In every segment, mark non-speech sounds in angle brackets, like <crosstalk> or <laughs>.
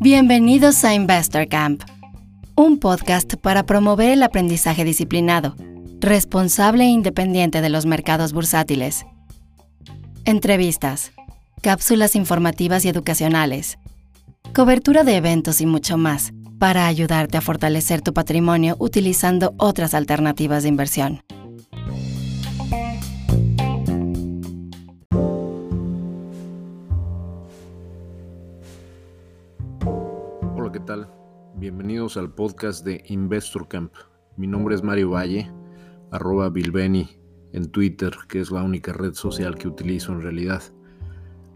Bienvenidos a Investor Camp, un podcast para promover el aprendizaje disciplinado, responsable e independiente de los mercados bursátiles. Entrevistas, cápsulas informativas y educacionales, cobertura de eventos y mucho más para ayudarte a fortalecer tu patrimonio utilizando otras alternativas de inversión. Bienvenidos al podcast de Investor Camp. Mi nombre es Mario Valle, arroba Bilbeni en Twitter, que es la única red social que utilizo en realidad.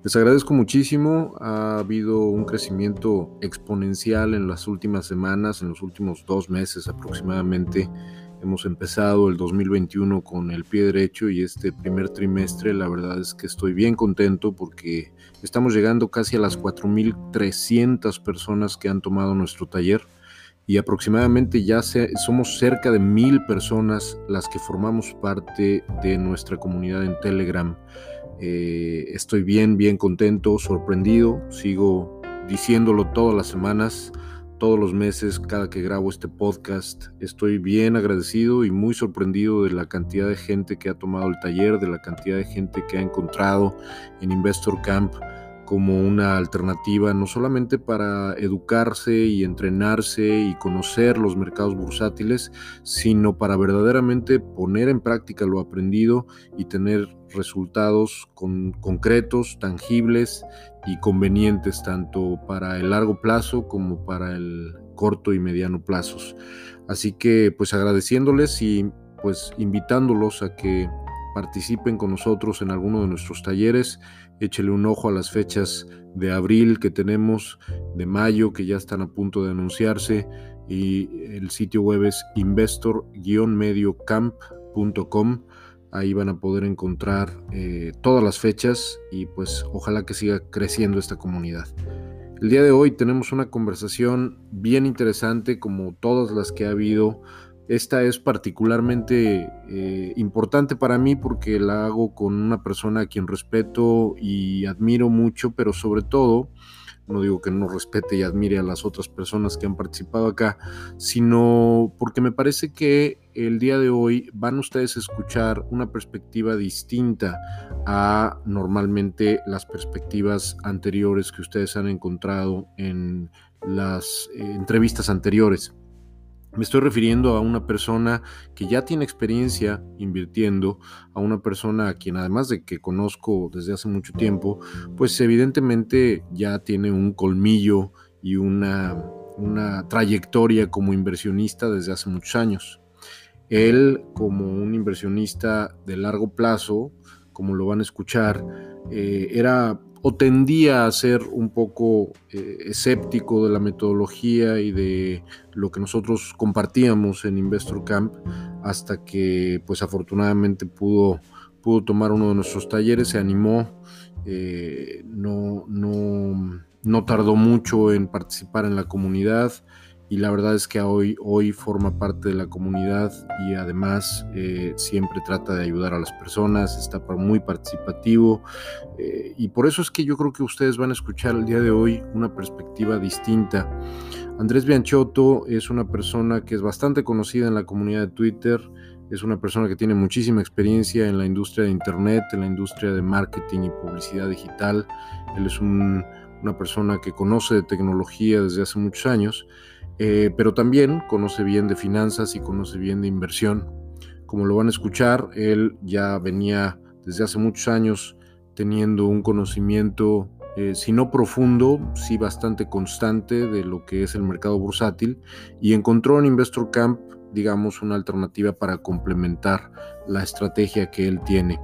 Les agradezco muchísimo, ha habido un crecimiento exponencial en las últimas semanas, en los últimos dos meses aproximadamente Hemos empezado el 2021 con el pie derecho y este primer trimestre la verdad es que estoy bien contento porque estamos llegando casi a las 4.300 personas que han tomado nuestro taller y aproximadamente ya somos cerca de mil personas las que formamos parte de nuestra comunidad en Telegram. Eh, estoy bien, bien contento, sorprendido, sigo diciéndolo todas las semanas todos los meses, cada que grabo este podcast. Estoy bien agradecido y muy sorprendido de la cantidad de gente que ha tomado el taller, de la cantidad de gente que ha encontrado en Investor Camp como una alternativa no solamente para educarse y entrenarse y conocer los mercados bursátiles, sino para verdaderamente poner en práctica lo aprendido y tener resultados concretos, tangibles y convenientes tanto para el largo plazo como para el corto y mediano plazos. Así que pues agradeciéndoles y pues invitándolos a que participen con nosotros en alguno de nuestros talleres, échele un ojo a las fechas de abril que tenemos, de mayo que ya están a punto de anunciarse y el sitio web es investor-mediocamp.com. Ahí van a poder encontrar eh, todas las fechas y pues ojalá que siga creciendo esta comunidad. El día de hoy tenemos una conversación bien interesante como todas las que ha habido esta es particularmente eh, importante para mí porque la hago con una persona a quien respeto y admiro mucho, pero sobre todo, no digo que no respete y admire a las otras personas que han participado acá, sino porque me parece que el día de hoy van ustedes a escuchar una perspectiva distinta a normalmente las perspectivas anteriores que ustedes han encontrado en las eh, entrevistas anteriores. Me estoy refiriendo a una persona que ya tiene experiencia invirtiendo, a una persona a quien además de que conozco desde hace mucho tiempo, pues evidentemente ya tiene un colmillo y una, una trayectoria como inversionista desde hace muchos años. Él como un inversionista de largo plazo, como lo van a escuchar, eh, era o tendía a ser un poco eh, escéptico de la metodología y de lo que nosotros compartíamos en Investor Camp hasta que pues afortunadamente pudo, pudo tomar uno de nuestros talleres, se animó, eh, no, no, no tardó mucho en participar en la comunidad y la verdad es que hoy, hoy forma parte de la comunidad y además eh, siempre trata de ayudar a las personas, está muy participativo eh, y por eso es que yo creo que ustedes van a escuchar el día de hoy una perspectiva distinta. Andrés Bianchotto es una persona que es bastante conocida en la comunidad de Twitter, es una persona que tiene muchísima experiencia en la industria de Internet, en la industria de marketing y publicidad digital, él es una persona que conoce de tecnología desde hace muchos años eh, pero también conoce bien de finanzas y conoce bien de inversión. Como lo van a escuchar, él ya venía desde hace muchos años teniendo un conocimiento, eh, si no profundo, sí bastante constante de lo que es el mercado bursátil y encontró en Investor Camp, digamos, una alternativa para complementar la estrategia que él tiene.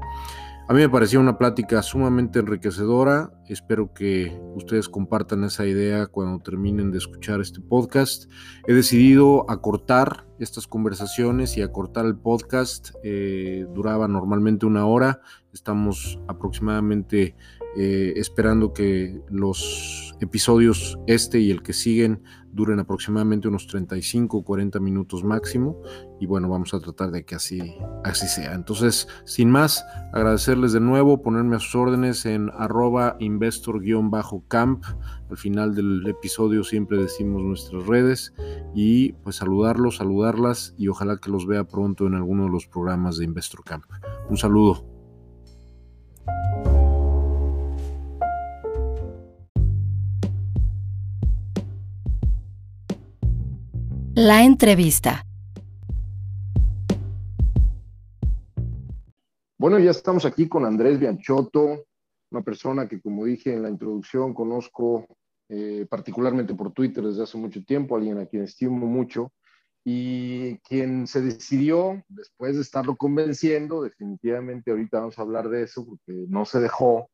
A mí me parecía una plática sumamente enriquecedora, Espero que ustedes compartan esa idea cuando terminen de escuchar este podcast. He decidido acortar estas conversaciones y acortar el podcast. Eh, duraba normalmente una hora. Estamos aproximadamente eh, esperando que los episodios este y el que siguen duren aproximadamente unos 35 o 40 minutos máximo y bueno, vamos a tratar de que así, así sea. Entonces, sin más, agradecerles de nuevo, ponerme a sus órdenes en arroba investor-camp. Al final del episodio siempre decimos nuestras redes y pues saludarlos, saludarlas y ojalá que los vea pronto en alguno de los programas de Investor Camp. Un saludo. La entrevista. Bueno, ya estamos aquí con Andrés Bianchotto, una persona que, como dije en la introducción, conozco eh, particularmente por Twitter desde hace mucho tiempo, alguien a quien estimo mucho, y quien se decidió, después de estarlo convenciendo, definitivamente ahorita vamos a hablar de eso, porque no se dejó,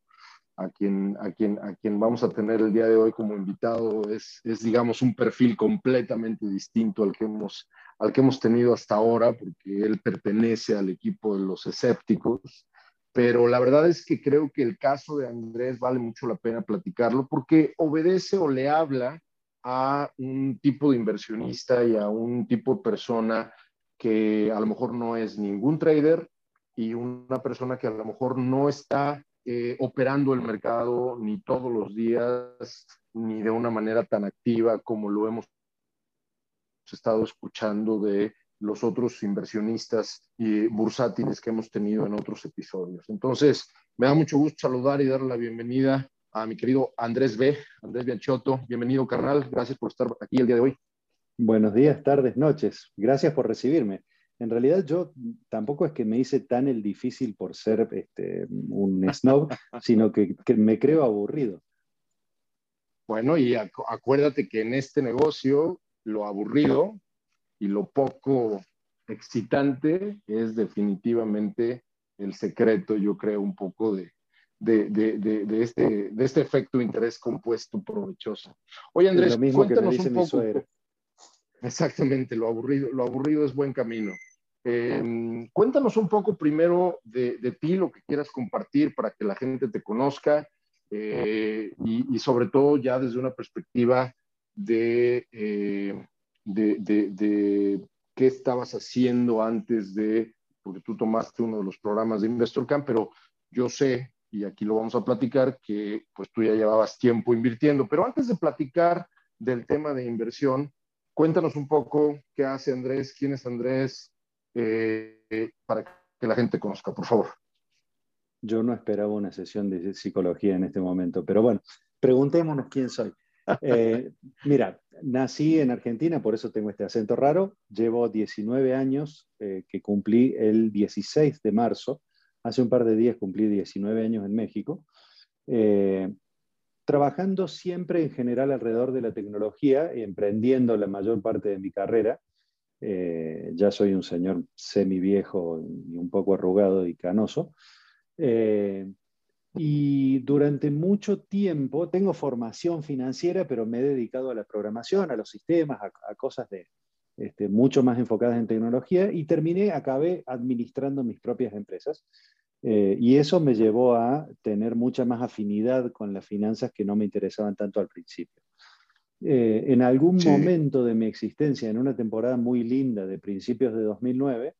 a quien, a, quien, a quien vamos a tener el día de hoy como invitado es, es, digamos, un perfil completamente distinto al que, hemos, al que hemos tenido hasta ahora, porque él pertenece al equipo de los escépticos. Pero la verdad es que creo que el caso de Andrés vale mucho la pena platicarlo porque obedece o le habla a un tipo de inversionista y a un tipo de persona que a lo mejor no es ningún trader y una persona que a lo mejor no está eh, operando el mercado ni todos los días, ni de una manera tan activa como lo hemos estado escuchando de los otros inversionistas y bursátiles que hemos tenido en otros episodios. Entonces, me da mucho gusto saludar y darle la bienvenida a mi querido Andrés B. Andrés Bianchotto. Bienvenido, carnal. Gracias por estar aquí el día de hoy. Buenos días, tardes, noches. Gracias por recibirme. En realidad yo tampoco es que me hice tan el difícil por ser este, un snob, <laughs> sino que, me creo aburrido. Bueno, y acuérdate que en este negocio lo aburrido y lo poco excitante es definitivamente el secreto, yo creo, un poco de, de, este, de este efecto de interés compuesto provechoso. Oye, Andrés, cuéntanos un poco. Exactamente, lo aburrido, lo aburrido es buen camino. Em, cuéntanos un poco primero de, ti, lo que quieras compartir para que la gente te conozca eh, y, sobre todo ya desde una perspectiva eh, de, de, qué estabas haciendo antes de, porque tú tomaste uno de los programas de Investor Camp, pero yo sé, y aquí lo vamos a platicar, que pues tú ya llevabas tiempo invirtiendo, pero antes de platicar del tema de inversión, cuéntanos un poco qué hace Andrés, quién es Andrés, eh, para que la gente conozca, por favor. Yo no esperaba una sesión de psicología en este momento, pero bueno, preguntémonos quién soy. Eh, <laughs> mira, nací en Argentina, por eso tengo este acento raro. Llevo 19 años eh, que cumplí el 16 de marzo. Hace un par de días cumplí 19 años en México. trabajando siempre en general alrededor de la tecnología, emprendiendo la mayor parte de mi carrera. Eh, ya soy un señor semi viejo y un poco arrugado y canoso. Eh, y durante mucho tiempo tengo formación financiera, pero me he dedicado a la programación, a los sistemas, a, cosas de, este, mucho más enfocadas en tecnología y terminé, acabé administrando mis propias empresas. Eh, y eso me llevó a tener mucha más afinidad con las finanzas que no me interesaban tanto al principio. Eh, en algún momento de mi existencia, en una temporada muy linda de principios de 2009,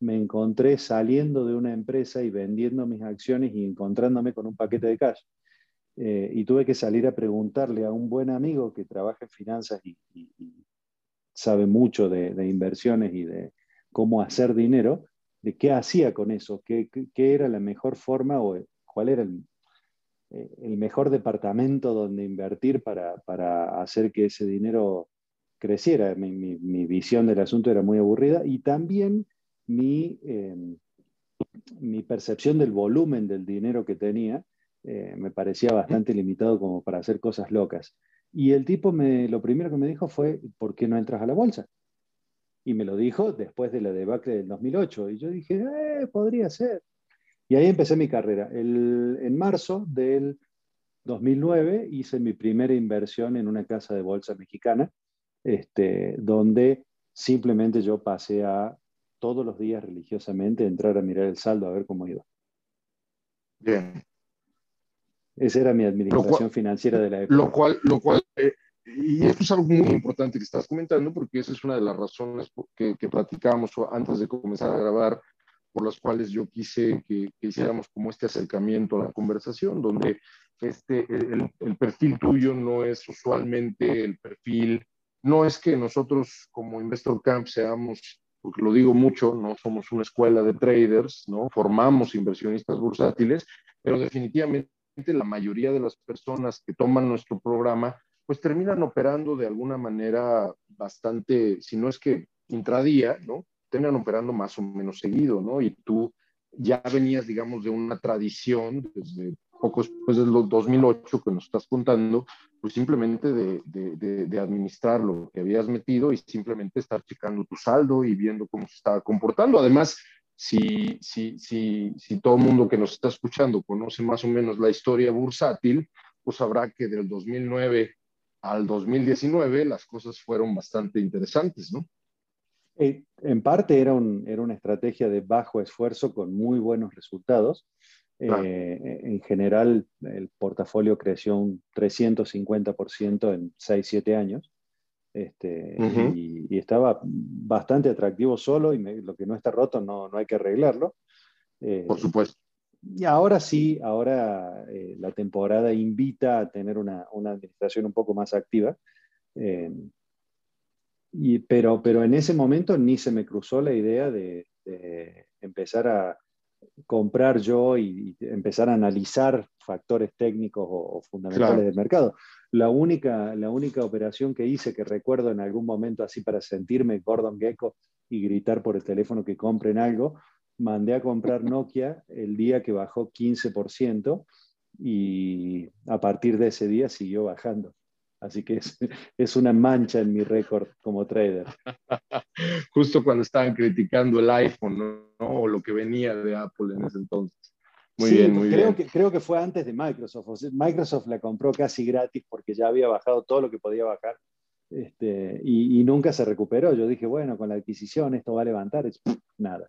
me encontré saliendo de una empresa y vendiendo mis acciones y encontrándome con un paquete de cash. Eh, y tuve que salir a preguntarle a un buen amigo que trabaja en finanzas y, sabe mucho de, inversiones y de cómo hacer dinero, de qué hacía con eso, qué, qué era la mejor forma o cuál era el, eh, el mejor departamento donde invertir para, para, hacer que ese dinero creciera. Mi, mi, visión del asunto era muy aburrida y también mi, em, mi percepción del volumen del dinero que tenía eh, me parecía bastante limitado como para hacer cosas locas. Y el tipo me, lo primero que me dijo fue, ¿por qué no entras a la bolsa? Y me lo dijo después de la debacle del 2008. Y yo dije, eh, podría ser. Y ahí empecé mi carrera. en marzo del 2009 hice mi primera inversión en una casa de bolsa mexicana, este, donde simplemente yo pasé a todos los días religiosamente entrar a mirar el saldo a ver cómo iba. Bien. Esa era mi administración financiera de la época. Lo cual, lo cual eh, y esto es algo muy importante que estás comentando, porque esa es una de las razones que, que platicábamos antes de comenzar a grabar, por las cuales yo quise que, hiciéramos como este acercamiento a la conversación, donde este, el, el, perfil tuyo no es usualmente el perfil, no es que nosotros como Investor Camp seamos, porque lo digo mucho, no somos una escuela de traders, ¿no? Formamos inversionistas bursátiles, pero definitivamente la mayoría de las personas que toman nuestro programa pues terminan operando de alguna manera bastante, si no es que intradía, ¿no? Terminan operando más o menos seguido, ¿no? Y tú ya venías, digamos, de una tradición desde poco después del 2008 que nos estás contando, pues simplemente de, de, de, administrar lo que habías metido y simplemente estar checando tu saldo y viendo cómo se estaba comportando. Además, si, si, si, si todo el mundo que nos está escuchando conoce más o menos la historia bursátil, pues sabrá que del 2009 al 2019 las cosas fueron bastante interesantes, ¿no? Eh, en parte era, un, era, una estrategia de bajo esfuerzo con muy buenos resultados. Eh, en general, el portafolio creció un 350% en 6-7 años. Este, y, estaba bastante atractivo solo y lo que no está roto no, no hay que arreglarlo. Eh, Por supuesto. Y ahora sí, ahora eh, la temporada invita a tener una, una, administración un poco más activa. Eh, y, pero, pero en ese momento ni se me cruzó la idea de, empezar a comprar yo y, empezar a analizar factores técnicos o, fundamentales del mercado. La única, la única operación que hice que recuerdo en algún momento así para sentirme Gordon Gecko y gritar por el teléfono que compren algo mandé a comprar Nokia el día que bajó 15% y a partir de ese día siguió bajando. Así que es, <laughs> es una mancha en mi récord como trader. <laughs> Justo cuando estaban criticando el iPhone ¿no? o lo que venía de Apple en ese entonces. Muy bien, muy creo bien. Que, creo que fue antes de Microsoft. Microsoft la compró casi gratis porque ya había bajado todo lo que podía bajar este, y, y, nunca se recuperó. Yo dije, bueno, con la adquisición esto va a levantar. Es, nada.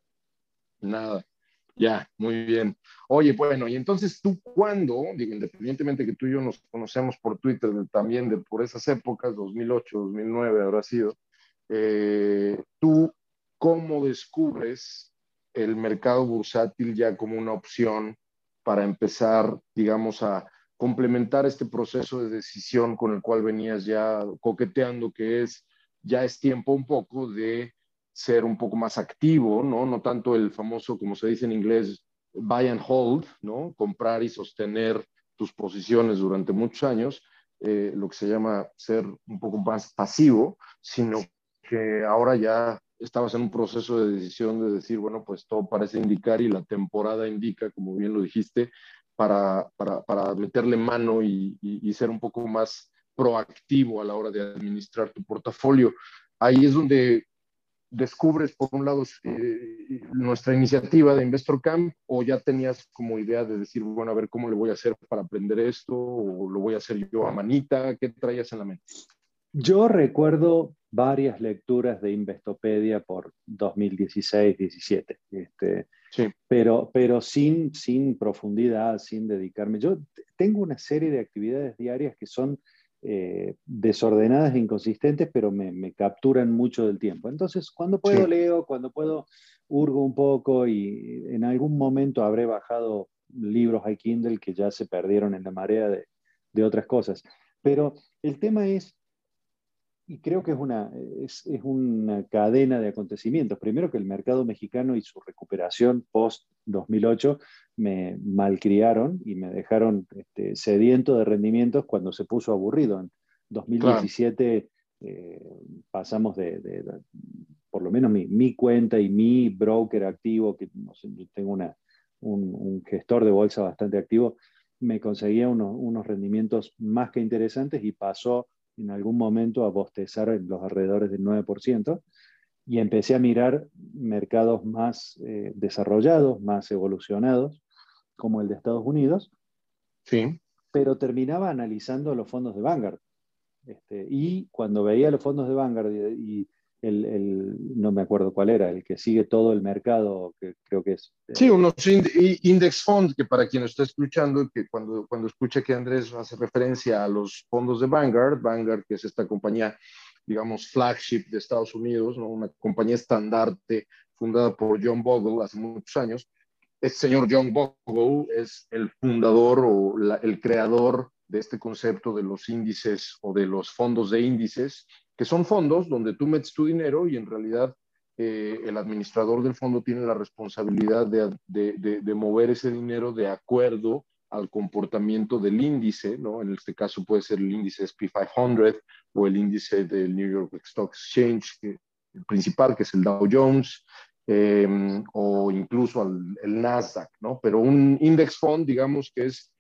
Nada. Ya, muy bien. Oye, bueno, y entonces tú cuándo, digo, independientemente que tú y yo nos conocemos por Twitter también de por esas épocas, 2008, 2009 habrá sido, eh, tú cómo descubres el mercado bursátil ya como una opción para empezar, digamos, a complementar este proceso de decisión con el cual venías ya coqueteando, que es, ya es tiempo un poco de ser un poco más activo, ¿no? No tanto el famoso, como se dice en inglés, buy and hold, ¿no? Comprar y sostener tus posiciones durante muchos años, eh, lo que se llama ser un poco más pasivo, sino que ahora ya estabas en un proceso de decisión de decir, bueno, pues todo parece indicar y la temporada indica, como bien lo dijiste, para, para, para meterle mano y, y, ser un poco más proactivo a la hora de administrar tu portafolio. Ahí es donde descubres, por un lado, eh, nuestra iniciativa de Investor Camp o ya tenías como idea de decir, bueno, a ver cómo le voy a hacer para aprender esto o lo voy a hacer yo a manita? ¿Qué traías en la mente? Yo recuerdo varias lecturas de Investopedia por 2016-17, este, sí. pero, pero sin, sin profundidad, sin dedicarme. Yo tengo una serie de actividades diarias que son eh, desordenadas e inconsistentes, pero me, capturan mucho del tiempo. Entonces, cuando puedo leo, cuando puedo hurgo un poco y en algún momento habré bajado libros a Kindle que ya se perdieron en la marea de, de otras cosas. Pero el tema es y creo que es una, es, es, una cadena de acontecimientos. Primero que el mercado mexicano y su recuperación post-2008 me malcriaron y me dejaron este, sediento de rendimientos cuando se puso aburrido. En 2017 eh, pasamos de, de, por lo menos mi, mi, cuenta y mi broker activo, que no sé, yo tengo una, un, un, gestor de bolsa bastante activo, me conseguía unos, unos rendimientos más que interesantes y pasó en algún momento a bostezar en los alrededores del 9%, y empecé a mirar mercados más eh, desarrollados, más evolucionados, como el de Estados Unidos. Sí. pero terminaba analizando los fondos de Vanguard. Este, y cuando veía los fondos de Vanguard y, el, no me acuerdo cuál era, el que sigue todo el mercado, que creo que es... Eh, sí, unos index funds, que para quien está escuchando, que cuando, cuando escucha que Andrés hace referencia a los fondos de Vanguard, Vanguard, que es esta compañía, digamos, flagship de Estados Unidos, ¿no? una compañía estandarte fundada por John Bogle hace muchos años, este señor John Bogle es el fundador o el creador de este concepto de los índices o de los fondos de índices, que son fondos donde tú metes tu dinero y en realidad eh, el administrador del fondo tiene la responsabilidad de, de, de, mover ese dinero de acuerdo al comportamiento del índice, ¿no? En este caso puede ser el índice SP500 o el índice del New York Stock Exchange, el principal, que es el Dow Jones, Em, o incluso al, el Nasdaq, ¿no? Pero un index fund, digamos que es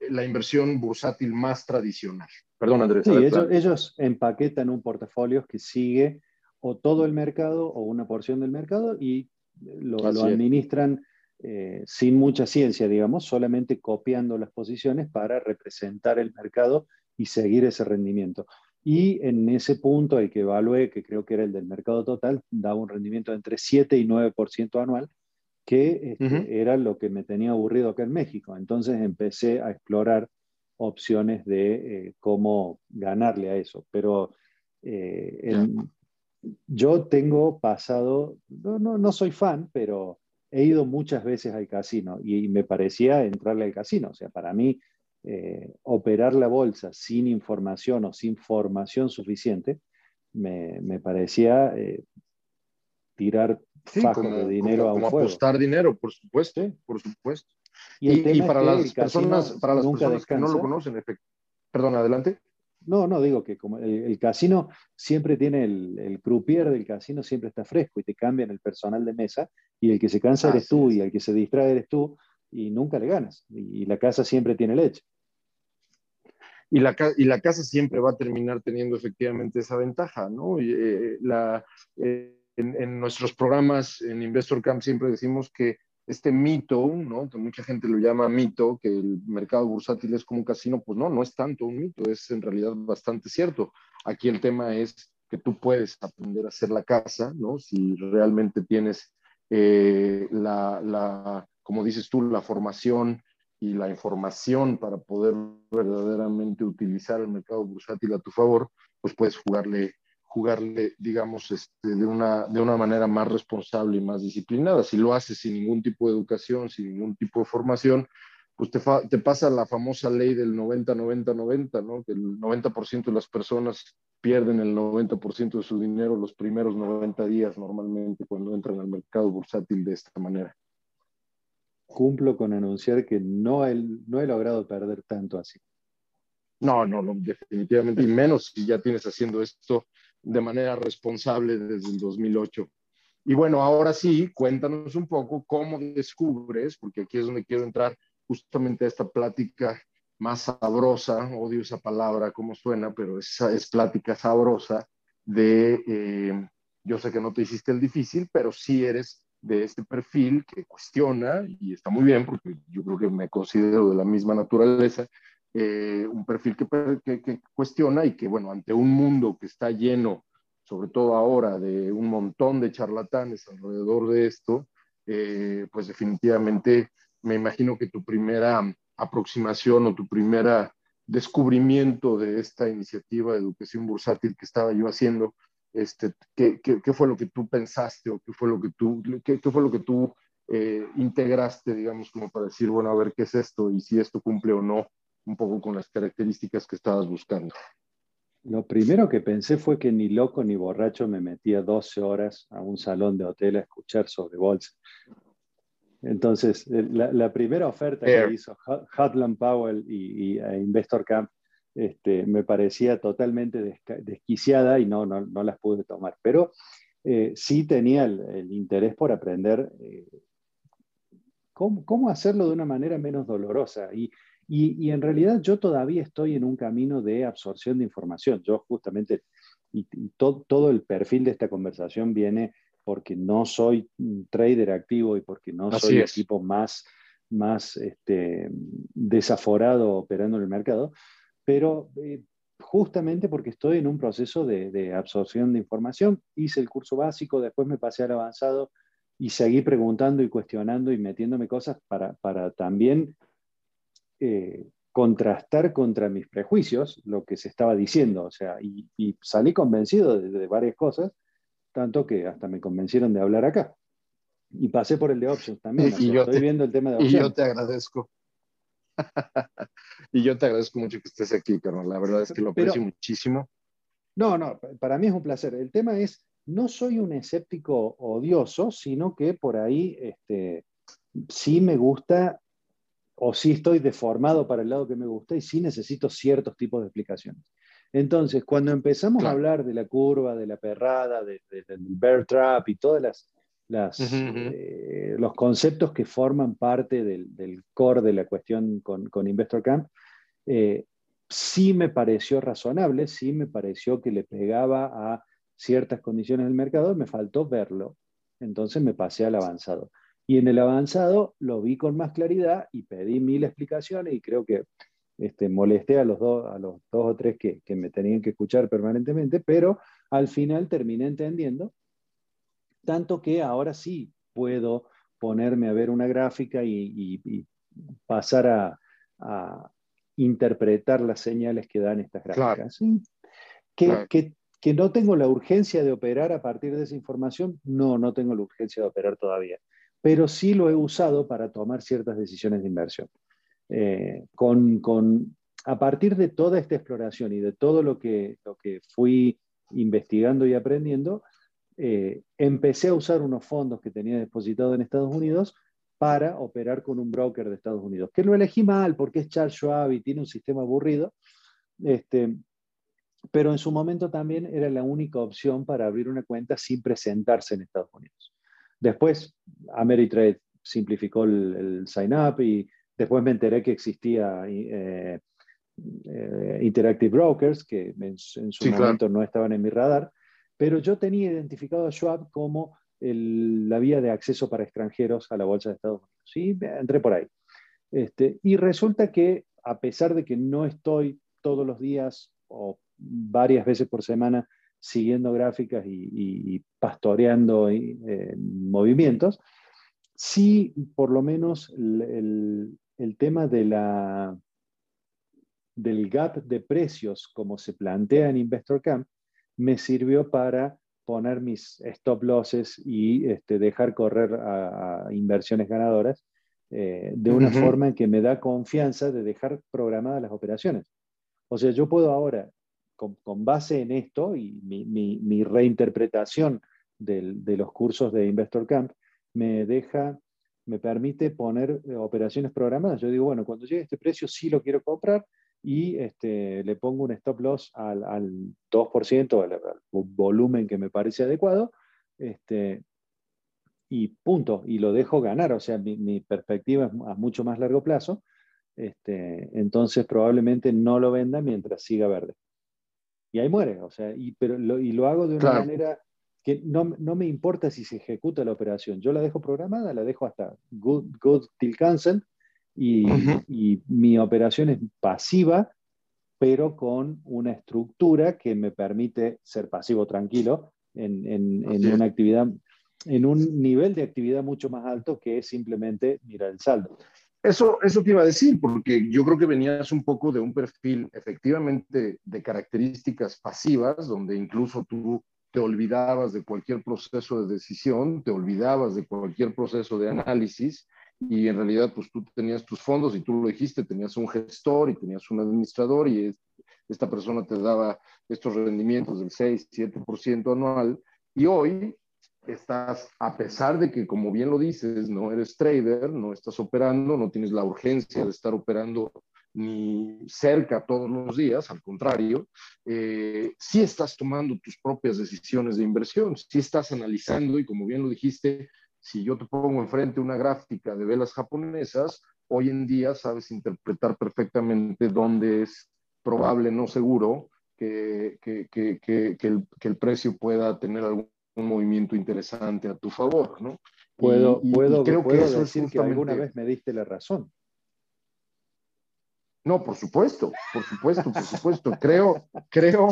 la inversión bursátil más tradicional. Perdón, Andrés. Sí, ellos, empaquetan un portafolio que sigue o todo el mercado o una porción del mercado y lo, administran eh, sin mucha ciencia, digamos, solamente copiando las posiciones para representar el mercado y seguir ese rendimiento. Y en ese punto el que evalué, que creo que era el del mercado total, daba un rendimiento entre 7 y 9% anual, que este, era lo que me tenía aburrido acá en México. Entonces empecé a explorar opciones de eh, cómo ganarle a eso. Pero eh, yo tengo pasado, no, no, no, soy fan, pero he ido muchas veces al casino y me parecía entrarle al casino. O sea, para mí eh, operar la bolsa sin información o sin formación suficiente, me, me parecía tirar sí, de dinero a un como apostar dinero, por supuesto, por supuesto. Y, para, las personas, para las personas que no lo conocen, perdón, adelante. No, no, digo que como el, casino siempre tiene el, el, croupier del casino siempre está fresco y te cambian el personal de mesa y el que se cansa eres tú y el que se distrae eres tú y nunca le ganas y la casa siempre tiene leche y la, y la casa siempre va a terminar teniendo efectivamente esa ventaja, ¿no? Y, eh, la, eh, en, nuestros programas en Investor Camp siempre decimos que este mito, ¿no? Que mucha gente lo llama mito, que el mercado bursátil es como un casino, pues no, no es tanto un mito, es en realidad bastante cierto. Aquí el tema es que tú puedes aprender a hacer la casa, ¿no? Si realmente tienes eh, la, la, como dices tú, la formación y la información para poder verdaderamente utilizar el mercado bursátil a tu favor, pues puedes jugarle, jugarle digamos, este, de, una, de una manera más responsable y más disciplinada. Si lo haces sin ningún tipo de educación, sin ningún tipo de formación, pues te, te pasa la famosa ley del 90-90-90, ¿no? Que el 90% de las personas pierden el 90% de su dinero los primeros 90 días normalmente cuando entran al mercado bursátil de esta manera cumplo con anunciar que no he, no he logrado perder tanto así. No, no, no, definitivamente, y menos si ya tienes haciendo esto de manera responsable desde el 2008. Y bueno, ahora sí, cuéntanos un poco cómo descubres, porque aquí es donde quiero entrar justamente a esta plática más sabrosa, odio esa palabra, cómo suena, pero es, es plática sabrosa de, eh, yo sé que no te hiciste el difícil, pero sí eres de este perfil que cuestiona, y está muy bien porque yo creo que me considero de la misma naturaleza, eh, un perfil que, cuestiona y que, bueno, ante un mundo que está lleno, sobre todo ahora, de un montón de charlatanes alrededor de esto, eh, pues definitivamente me imagino que tu primera aproximación o tu primera descubrimiento de esta iniciativa de educación bursátil que estaba yo haciendo este, ¿qué, qué, fue lo que tú pensaste o qué fue lo que tú, qué, qué fue lo que tú eh, integraste, digamos, como para decir, bueno, a ver qué es esto y si esto cumple o no un poco con las características que estabas buscando? Lo primero que pensé fue que ni loco ni borracho me metía 12 horas a un salón de hotel a escuchar sobre bolsa. Entonces, eh, la, la primera oferta que hizo Hudland Powell y, y Investor Camp este, me parecía totalmente desquiciada y no, no, las pude tomar. Pero eh, sí tenía el, interés por aprender eh, cómo, hacerlo de una manera menos dolorosa. Y, y, en realidad yo todavía estoy en un camino de absorción de información. Yo justamente, y, todo el perfil de esta conversación viene porque no soy un trader activo y porque no soy el tipo más más este, desaforado operando en el mercado, pero eh, justamente porque estoy en un proceso de, absorción de información, hice el curso básico, después me pasé al avanzado y seguí preguntando y cuestionando y metiéndome cosas para, para también eh, contrastar contra mis prejuicios lo que se estaba diciendo, o sea, y, salí convencido de, varias cosas, tanto que hasta me convencieron de hablar acá. Y pasé por el de options también. <laughs> Y, yo estoy viendo el tema de options. Y yo te agradezco. <laughs> y yo te agradezco mucho que estés aquí, pero la verdad es que lo aprecio muchísimo. No, no, para mí es un placer. El tema es, no soy un escéptico odioso, sino que por ahí este, sí me gusta o sí estoy deformado para el lado que me gusta y sí necesito ciertos tipos de explicaciones. Entonces, cuando empezamos a hablar de la curva, de la perrada, del bear trap y todas las eh, los conceptos que forman parte del, core de la cuestión con, con Investor Camp, eh, sí me pareció razonable, sí me pareció que le pegaba a ciertas condiciones del mercado, me faltó verlo. Entonces me pasé al avanzado. Y en el avanzado lo vi con más claridad y pedí mil explicaciones y creo que este, molesté a los, dos, a los dos o tres que, que me tenían que escuchar permanentemente, pero al final terminé entendiendo. Tanto que ahora sí puedo ponerme a ver una gráfica y, pasar a, interpretar las señales que dan estas gráficas. Que, que, no tengo la urgencia de operar a partir de esa información, no, no tengo la urgencia de operar todavía, pero sí lo he usado para tomar ciertas decisiones de inversión. Eh, con, con, a partir de toda esta exploración y de todo lo que, lo que fui investigando y aprendiendo, eh, empecé a usar unos fondos que tenía depositados en Estados Unidos para operar con un broker de Estados Unidos, que lo elegí mal porque es Charles Schwab y tiene un sistema aburrido, este, pero en su momento también era la única opción para abrir una cuenta sin presentarse en Estados Unidos. Después, Ameritrade simplificó el, sign-up y después me enteré que existía eh, eh, Interactive Brokers, que en, su momento no estaban en mi radar, pero yo tenía identificado a Schwab como la vía de acceso para extranjeros a la bolsa de Estados Unidos. ¿sí? Entré por ahí. Este, y resulta que, a pesar de que no estoy todos los días o varias veces por semana siguiendo gráficas y, pastoreando eh, movimientos, sí, por lo menos el, el tema de la, del gap de precios, como se plantea en Investor Camp, me sirvió para poner mis stop losses y este, dejar correr a, inversiones ganadoras eh, de una forma en que me da confianza de dejar programadas las operaciones. O sea, yo puedo ahora, con, base en esto y mi, reinterpretación de los cursos de Investor Camp, me deja, me permite poner eh, operaciones programadas. Yo digo, bueno, cuando llegue este precio sí lo quiero comprar, y este, le pongo un stop loss al, al 2%, al, al, volumen que me parece adecuado, este, y punto, y lo dejo ganar, o sea, mi, perspectiva es a mucho más largo plazo, este, entonces probablemente no lo venda mientras siga verde. Y ahí muere, o sea, y, pero lo, y lo hago de una manera que no, no, me importa si se ejecuta la operación, yo la dejo programada, la dejo hasta good, good till cancel, y, mi operación es pasiva, pero con una estructura que me permite ser pasivo tranquilo en, en, una actividad, en un nivel de actividad mucho más alto que es simplemente mirar el saldo. Eso, eso te iba a decir, porque yo creo que venías un poco de un perfil efectivamente de características pasivas, donde incluso tú te olvidabas de cualquier proceso de decisión, te olvidabas de cualquier proceso de análisis y en realidad pues tú tenías tus fondos y tú lo dijiste, tenías un gestor y tenías un administrador y esta persona te daba estos rendimientos del 6, 7% anual y hoy estás, a pesar de que como bien lo dices, no eres trader, no estás operando, no tienes la urgencia de estar operando ni cerca todos los días, al contrario, eh, sí estás tomando tus propias decisiones de inversión, sí estás analizando y como bien lo dijiste, si yo te pongo enfrente una gráfica de velas japonesas, hoy en día sabes interpretar perfectamente dónde es probable, no seguro, que, que, que, que el, el, precio pueda tener algún movimiento interesante a tu favor, ¿no? Puedo, puedo, creo que eso decir que alguna vez me diste la razón. No, por supuesto, por supuesto, por supuesto. creo, creo,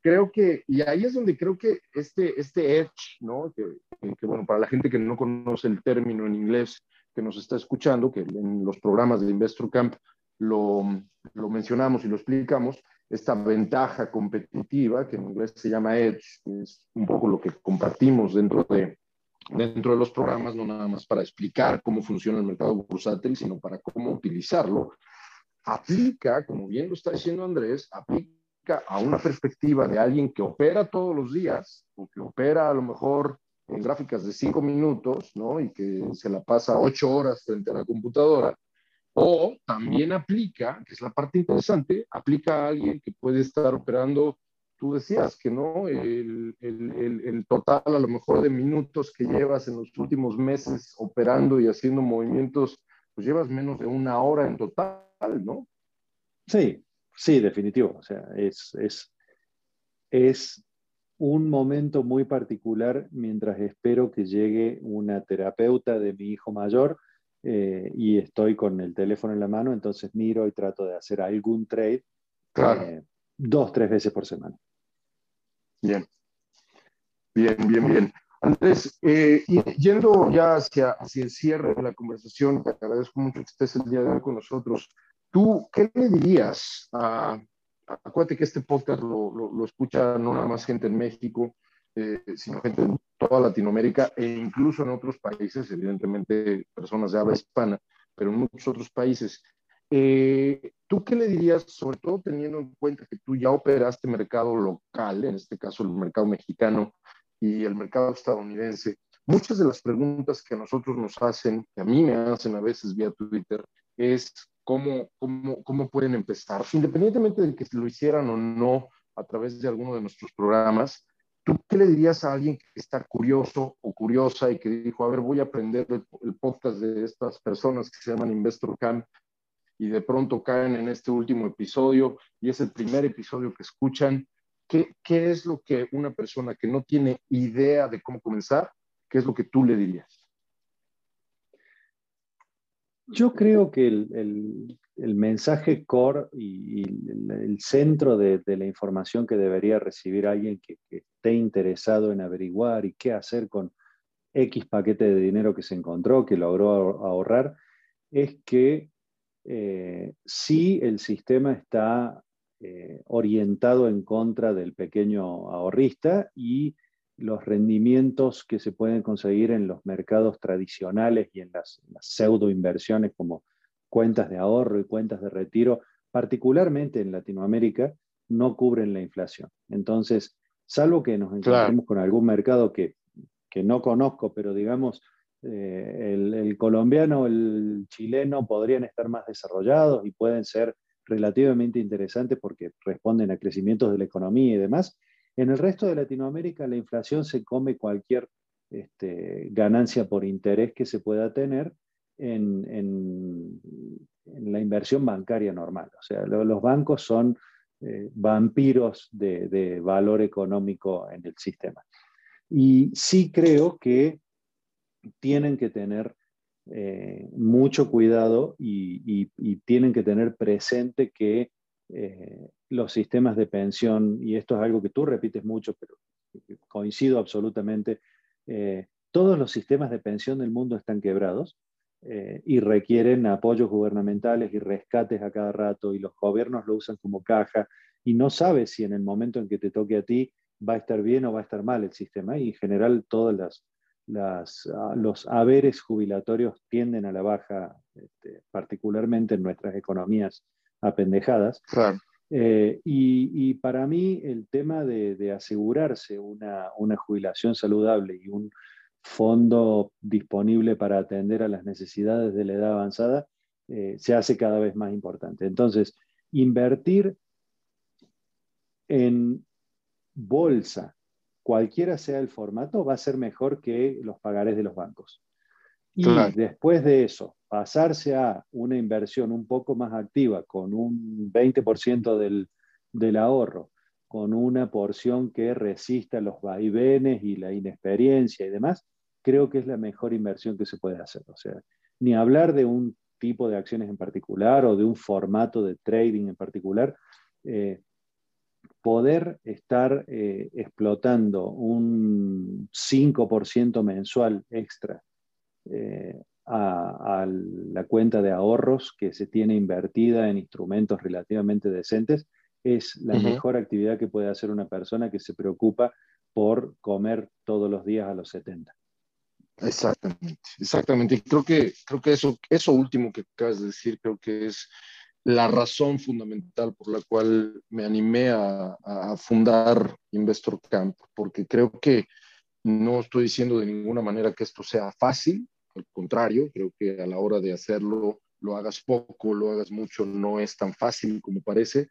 creo que, y ahí es donde creo que este, este edge, ¿no? Que, que, bueno, para la gente que no conoce el término en inglés, que nos está escuchando, que en los programas de Investor Camp lo, lo mencionamos y lo explicamos, esta ventaja competitiva, que en inglés se llama edge, es un poco lo que compartimos dentro de, dentro de los programas, no nada más para explicar cómo funciona el mercado bursátil, sino para cómo utilizarlo, aplica, como bien lo está diciendo Andrés, aplica a una perspectiva de alguien que opera todos los días o que opera a lo mejor en gráficas de cinco minutos, ¿no? Y que se la pasa ocho horas frente a la computadora. O también aplica, que es la parte interesante, aplica a alguien que puede estar operando tú decías que no, el, el, el, total a lo mejor de minutos que llevas en los últimos meses operando y haciendo movimientos, pues llevas menos de una hora en total, ¿no? Sí, sí, definitivo. O sea, es, es, es un momento muy particular mientras espero que llegue una terapeuta de mi hijo mayor eh, y estoy con el teléfono en la mano, entonces miro y trato de hacer algún trade. Claro. Eh, dos, tres veces por semana. Bien, bien, bien, bien. Andrés, eh, yendo ya hacia, hacia el cierre de la conversación, te agradezco mucho que estés el día de hoy con nosotros. ¿Tú qué le dirías a, acuérdate que este podcast lo, lo, escucha no nada más gente en México, eh, sino gente en toda Latinoamérica e incluso en otros países, evidentemente personas de habla hispana, pero en muchos otros países. Eh, ¿Tú qué le dirías, sobre todo teniendo en cuenta que tú ya operaste mercado local, en este caso el mercado mexicano y el mercado estadounidense? Muchas de las preguntas que a nosotros nos hacen, que a mí me hacen a veces vía Twitter, es cómo, cómo, cómo pueden empezar, independientemente de que lo hicieran o no a través de alguno de nuestros programas. ¿Tú qué le dirías a alguien que está curioso o curiosa y que dijo, a ver, voy a aprender el, podcast de estas personas que se llaman Investor Camp y de pronto caen en este último episodio y es el primer episodio que escuchan. ¿Qué, ¿Qué es lo que una persona que no tiene idea de cómo comenzar, qué es lo que tú le dirías? Yo creo que el, el, mensaje core y, el, centro de, de, la información que debería recibir alguien que, que, esté interesado en averiguar y qué hacer con X paquete de dinero que se encontró, que logró ahorrar, es que eh, si el sistema está eh, orientado en contra del pequeño ahorrista y los rendimientos que se pueden conseguir en los mercados tradicionales y en las, las pseudo inversiones como cuentas de ahorro y cuentas de retiro, particularmente en Latinoamérica, no cubren la inflación. Entonces, salvo que nos encontremos claro. con algún mercado que, que no conozco, pero digamos, eh, el, el, colombiano, el chileno podrían estar más desarrollados y pueden ser relativamente interesantes porque responden a crecimientos de la economía y demás. En el resto de Latinoamérica la inflación se come cualquier este, ganancia por interés que se pueda tener en, la inversión bancaria normal. O sea, lo, los bancos son eh, vampiros de, valor económico en el sistema. Y sí creo que tienen que tener eh, mucho cuidado y, tienen que tener presente que eh, los sistemas de pensión, y esto es algo que tú repites mucho, pero coincido absolutamente, eh, todos los sistemas de pensión del mundo están quebrados eh, y requieren apoyos gubernamentales y rescates a cada rato y los gobiernos lo usan como caja y no sabes si en el momento en que te toque a ti va a estar bien o va a estar mal el sistema y en general todas las uh, los haberes jubilatorios tienden a la baja, este, particularmente en nuestras economías apendejadas. Claro. Eh, y, y, para mí el tema de, de asegurarse una, una, jubilación saludable y un fondo disponible para atender a las necesidades de la edad avanzada eh, se hace cada vez más importante. Entonces, invertir en bolsa cualquiera sea el formato, va a ser mejor que los pagarés de los bancos. Y claro. después de eso, pasarse a una inversión un poco más activa, con un 20% del, del ahorro, con una porción que resista los vaivenes y la inexperiencia y demás, creo que es la mejor inversión que se puede hacer. O sea, ni hablar de un tipo de acciones en particular o de un formato de trading en particular, eh, poder estar eh, explotando un 5% mensual extra eh, a, la cuenta de ahorros que se tiene invertida en instrumentos relativamente decentes, es la mejor actividad que puede hacer una persona que se preocupa por comer todos los días a los 70. Exactamente, exactamente. Creo que, creo que eso, eso último que acabas de decir, creo que es la razón fundamental por la cual me animé a, a, fundar Investor Camp, porque creo que no estoy diciendo de ninguna manera que esto sea fácil, al contrario, creo que a la hora de hacerlo, lo hagas poco, lo hagas mucho, no es tan fácil como parece,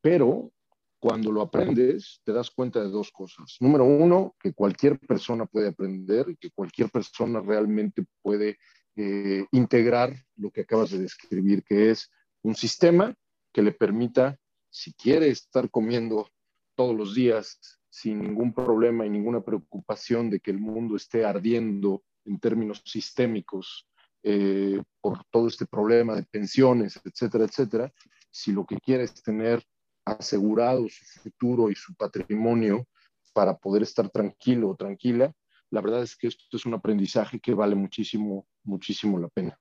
pero cuando lo aprendes, te das cuenta de dos cosas. Número uno, que cualquier persona puede aprender, que cualquier persona realmente puede eh, integrar lo que acabas de describir, que es un sistema que le permita, si quiere estar comiendo todos los días sin ningún problema y ninguna preocupación de que el mundo esté ardiendo en términos sistémicos eh, por todo este problema de pensiones, etcétera, etcétera, si lo que quiere es tener asegurado su futuro y su patrimonio para poder estar tranquilo o tranquila, la verdad es que esto es un aprendizaje que vale muchísimo, muchísimo la pena.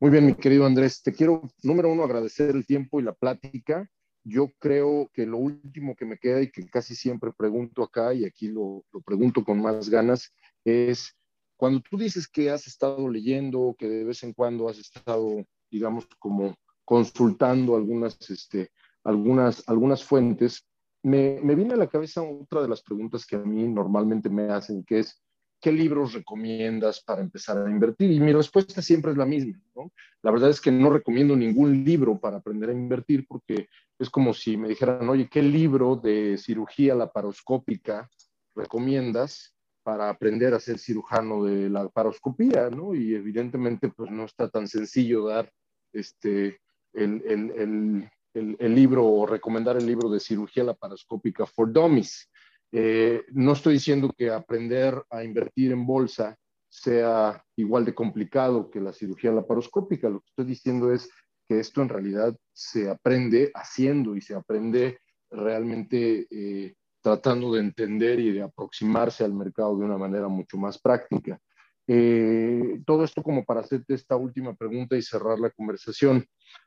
Muy bien, mi querido Andrés, te quiero, número uno, agradecer el tiempo y la plática. Yo creo que lo último que me queda y que casi siempre pregunto acá, y aquí lo, lo pregunto con más ganas, es cuando tú dices que has estado leyendo, que de vez en cuando has estado, digamos, como consultando algunas este, algunas, algunas fuentes, me, me viene a la cabeza otra de las preguntas que a mí normalmente me hacen, que es, ¿qué libros recomiendas para empezar a invertir? Y mi respuesta siempre es la misma. ¿no? La verdad es que no recomiendo ningún libro para aprender a invertir porque es como si me dijeran, oye, ¿qué libro de cirugía laparoscópica recomiendas para aprender a ser cirujano de la laparoscopía? ¿no? Y evidentemente pues no está tan sencillo dar este, el, el, el el, libro o recomendar el libro de cirugía laparoscópica for dummies. Eh, no estoy diciendo que aprender a invertir en bolsa sea igual de complicado que la cirugía laparoscópica. Lo que estoy diciendo es que esto en realidad se aprende haciendo y se aprende realmente eh, tratando de entender y de aproximarse al mercado de una manera mucho más práctica. Eh, todo esto como para hacerte esta última pregunta y cerrar la conversación.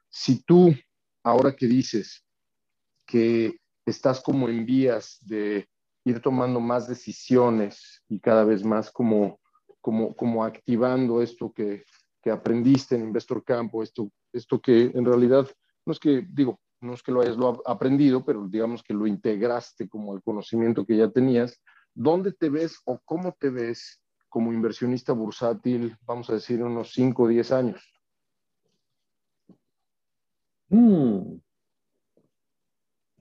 Si tú ahora que dices que estás como en vías de ir tomando más decisiones y cada vez más como, como, como activando esto que, que aprendiste en Investor Campo, esto, esto que en realidad, no es que, digo, no es que lo hayas aprendido, pero digamos que lo integraste como el conocimiento que ya tenías, ¿dónde te ves o cómo te ves como inversionista bursátil, vamos a decir, unos 5 o 10 años? Mm.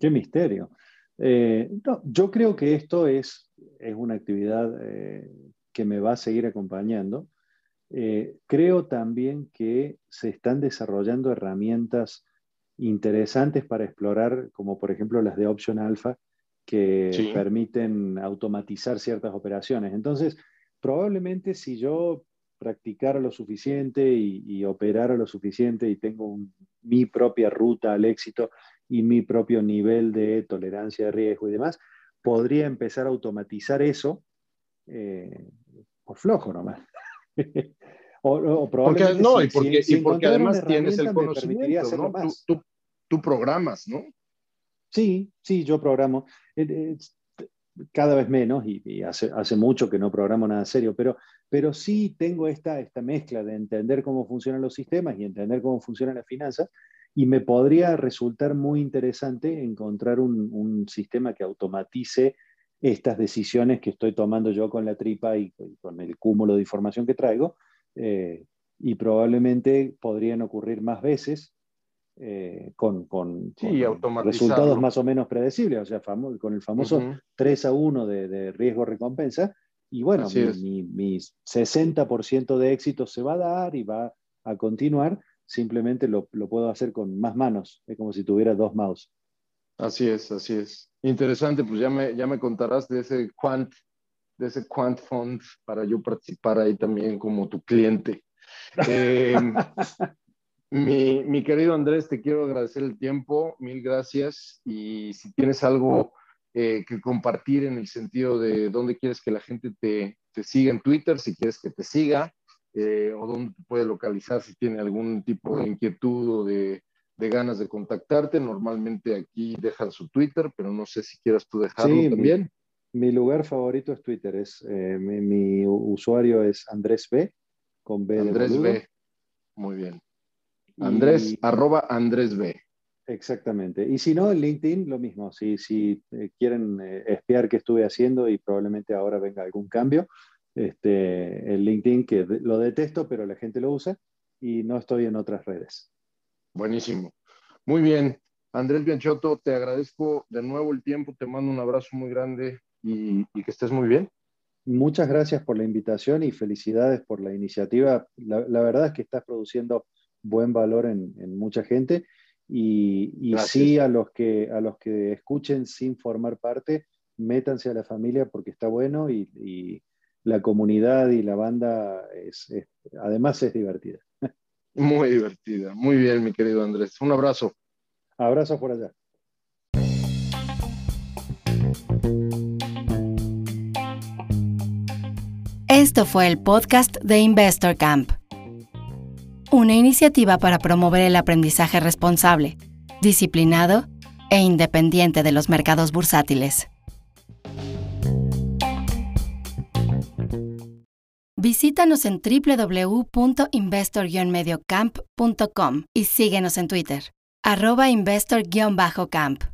qué misterio. Eh, yo creo que esto es, es una actividad eh, que me va a seguir acompañando. Eh, creo también que se están desarrollando herramientas interesantes para explorar, como por ejemplo las de Option Alpha, que permiten automatizar ciertas operaciones. Entonces, probablemente si yo practicara lo suficiente y, y operara lo suficiente y tengo un, mi propia ruta al éxito y mi propio nivel de tolerancia de riesgo y demás, podría empezar a automatizar eso eh, por flojo nomás. <laughs> o, probablemente no, y porque, y porque además tienes el conocimiento, ¿no? Tú, tú, programas, ¿no? Sí, sí, yo programo. Eh, eh, cada vez menos y, hace, hace, mucho que no programo nada serio, pero, pero sí tengo esta, esta mezcla de entender cómo funcionan los sistemas y entender cómo funcionan las finanzas y me podría resultar muy interesante encontrar un, un sistema que automatice estas decisiones que estoy tomando yo con la tripa y, con el cúmulo de información que traigo eh, y probablemente podrían ocurrir más veces eh, con, con, resultados más o menos predecibles, o sea, con el famoso 3 a 1 de, riesgo-recompensa. Y bueno, mi, mi, 60% de éxito se va a dar y va a continuar, simplemente lo, lo, puedo hacer con más manos, es como si tuviera dos mouse. Así es, así es. Interesante, pues ya me, ya me contarás de ese Quant, de ese Quant Fund para yo participar ahí también como tu cliente. Eh, <laughs> Mi, querido Andrés, te quiero agradecer el tiempo, mil gracias. Y si tienes algo eh, que compartir en el sentido de dónde quieres que la gente te, siga en Twitter, si quieres que te siga, eh, o dónde te puede localizar si tiene algún tipo de inquietud o de, ganas de contactarte. Normalmente aquí dejan su Twitter, pero no sé si quieras tú dejarlo también. Mi, lugar favorito es Twitter, es, eh, mi, usuario es Andrés B, con B Andrés B. Muy bien. Andrés, arroba Andrés B. Exactamente. Y si no, en LinkedIn lo mismo. Si, si eh, quieren eh, espiar qué estuve haciendo y probablemente ahora venga algún cambio, este, el LinkedIn que lo detesto, pero la gente lo usa y no estoy en otras redes. Buenísimo. Muy bien. Andrés Bianchotto, te agradezco de nuevo el tiempo, te mando un abrazo muy grande y, que estés muy bien. Muchas gracias por la invitación y felicidades por la iniciativa. la verdad es que estás produciendo buen valor en, mucha gente. Y, sí, a los, que, a los que escuchen sin formar parte, métanse a la familia porque está bueno y, la comunidad y la banda es, además es divertida. Muy divertida. Muy bien, mi querido Andrés. Un abrazo. Abrazo por allá. Esto fue el podcast de Investor Camp una iniciativa para promover el aprendizaje responsable, disciplinado e independiente de los mercados bursátiles. Visítanos en www.investor-mediocamp.com y síguenos en Twitter, arroba investor-camp.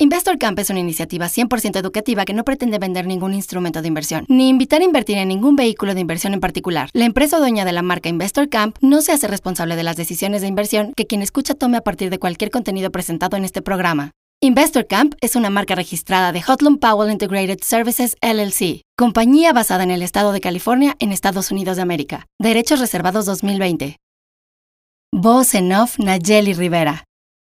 Investor Camp es una iniciativa 100% educativa que no pretende vender ningún instrumento de inversión, ni invitar a invertir en ningún vehículo de inversión en particular. La empresa dueña de la marca Investor Camp no se hace responsable de las decisiones de inversión que quien escucha tome a partir de cualquier contenido presentado en este programa. Investor Camp es una marca registrada de Hotlum Powell Integrated Services LLC, compañía basada en el estado de California en Estados Unidos de América. Derechos reservados 2020. Voz en off Nayeli Rivera.